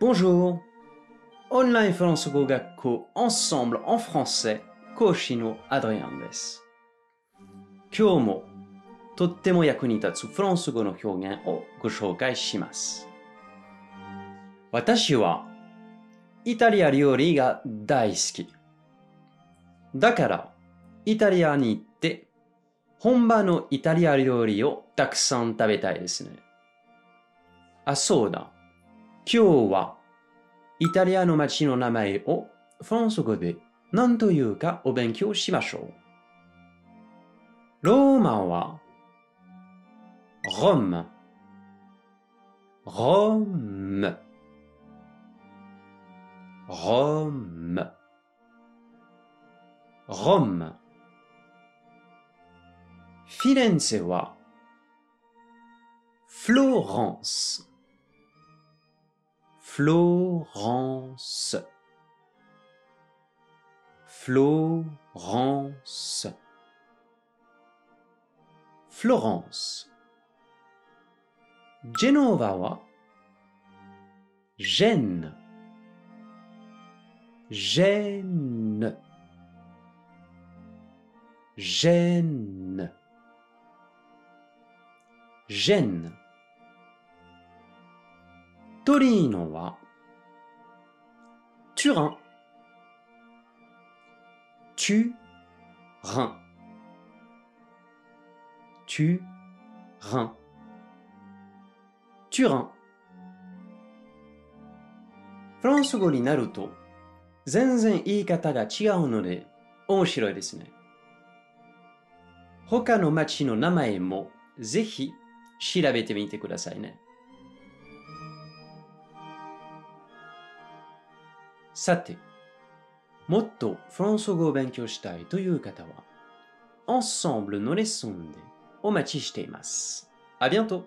Bonjour! オンラインフランス語学校 Ensemble en français 講師のアドリアンです。今日もとっても役に立つフランス語の表現をご紹介します。私はイタリア料理が大好き。だからイタリアに行って本場のイタリア料理をたくさん食べたいですね。あ、そうだ。今日はイタリアの街の名前をフランス語で何というかお勉強しましょう。ローマはロム、ロム、ロム、ロム。フィレンツェはフローランス。Florence. Florence. Florence. Genova wa? Gênes. Gênes. Gênes. Gênes. トリーノは、チュラン、チュラン、チュラン、チュラン。フランス語になると、全然言い方が違うので、面白いですね。他の町の名前もぜひ調べてみてくださいね。さて、もっとフランス語を勉強したいという方は、Ensemble のレッスンでお待ちしています。ありがとう